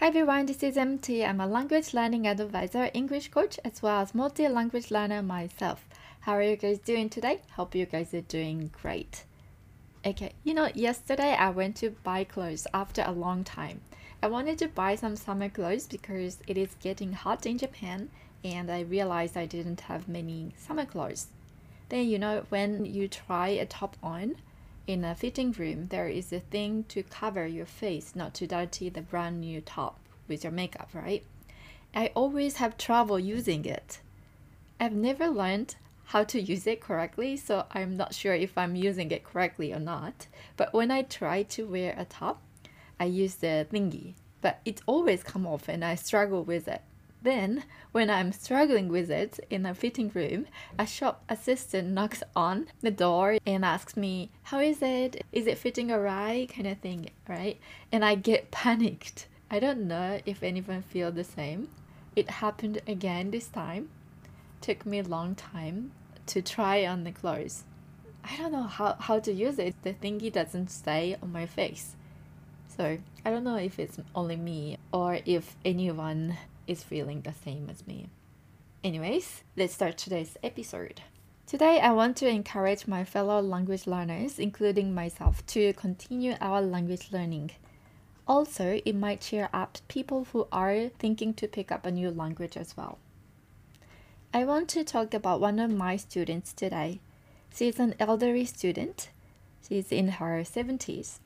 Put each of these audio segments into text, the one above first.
Hi everyone, this is MT. I'm a language learning advisor, English coach, as well as multi language learner myself. How are you guys doing today? Hope you guys are doing great. Okay, you know, yesterday I went to buy clothes after a long time. I wanted to buy some summer clothes because it is getting hot in Japan and I realized I didn't have many summer clothes. Then, you know, when you try a top on, in a fitting room, there is a thing to cover your face, not to dirty the brand new top with your makeup, right? I always have trouble using it. I've never learned how to use it correctly, so I'm not sure if I'm using it correctly or not. But when I try to wear a top, I use the thingy, but it always come off and I struggle with it. Then, when I'm struggling with it in a fitting room, a shop assistant knocks on the door and asks me, How is it? Is it fitting alright? kind of thing, right? And I get panicked. I don't know if anyone feel the same. It happened again this time. Took me a long time to try on the clothes. I don't know how, how to use it. The thingy doesn't stay on my face. So I don't know if it's only me or if anyone is feeling the same as me. Anyways, let's start today's episode. Today, I want to encourage my fellow language learners, including myself, to continue our language learning. Also, it might cheer up people who are thinking to pick up a new language as well. I want to talk about one of my students today. She's an elderly student. She's in her 70s.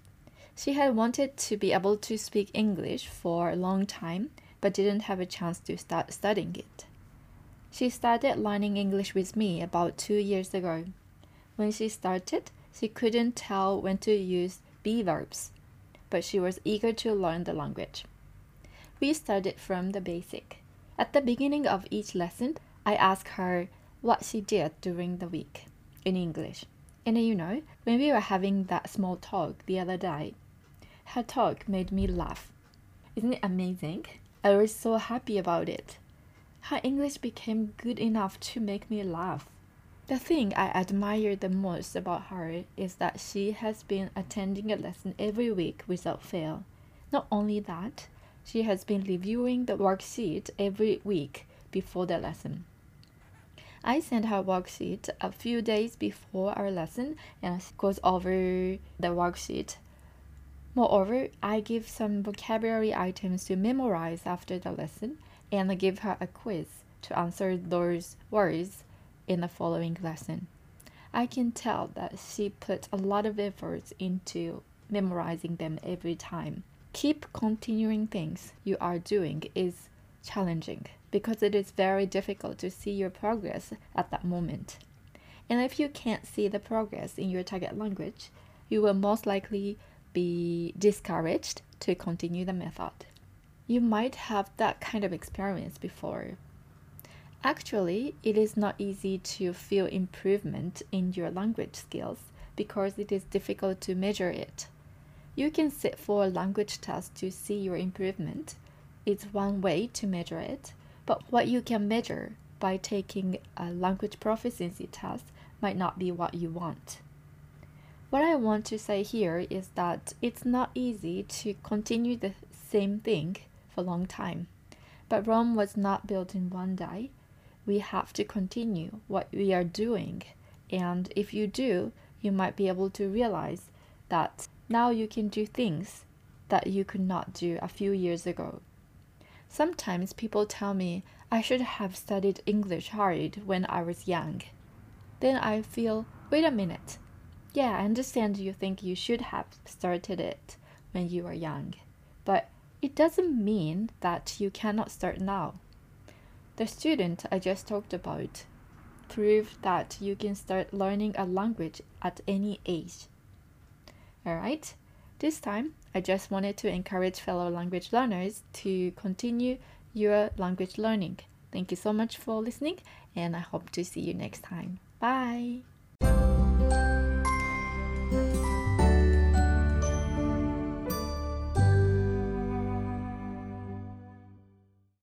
She had wanted to be able to speak English for a long time but didn't have a chance to start studying it. She started learning English with me about two years ago. When she started, she couldn't tell when to use be verbs, but she was eager to learn the language. We started from the basic. At the beginning of each lesson, I asked her what she did during the week in English. And you know, when we were having that small talk the other day, her talk made me laugh. Isn't it amazing? I was so happy about it. Her English became good enough to make me laugh. The thing I admire the most about her is that she has been attending a lesson every week without fail. Not only that, she has been reviewing the worksheet every week before the lesson. I send her worksheet a few days before our lesson and she goes over the worksheet Moreover, I give some vocabulary items to memorize after the lesson and I give her a quiz to answer those words in the following lesson. I can tell that she put a lot of effort into memorizing them every time. Keep continuing things you are doing is challenging because it is very difficult to see your progress at that moment. And if you can't see the progress in your target language, you will most likely be discouraged to continue the method. You might have that kind of experience before. Actually, it is not easy to feel improvement in your language skills because it is difficult to measure it. You can sit for a language test to see your improvement. It's one way to measure it, but what you can measure by taking a language proficiency test might not be what you want. What I want to say here is that it's not easy to continue the same thing for a long time. But Rome was not built in one day. We have to continue what we are doing. And if you do, you might be able to realize that now you can do things that you could not do a few years ago. Sometimes people tell me I should have studied English hard when I was young. Then I feel, wait a minute, yeah, I understand you think you should have started it when you were young, but it doesn't mean that you cannot start now. The student I just talked about proved that you can start learning a language at any age. Alright, this time I just wanted to encourage fellow language learners to continue your language learning. Thank you so much for listening, and I hope to see you next time. Bye!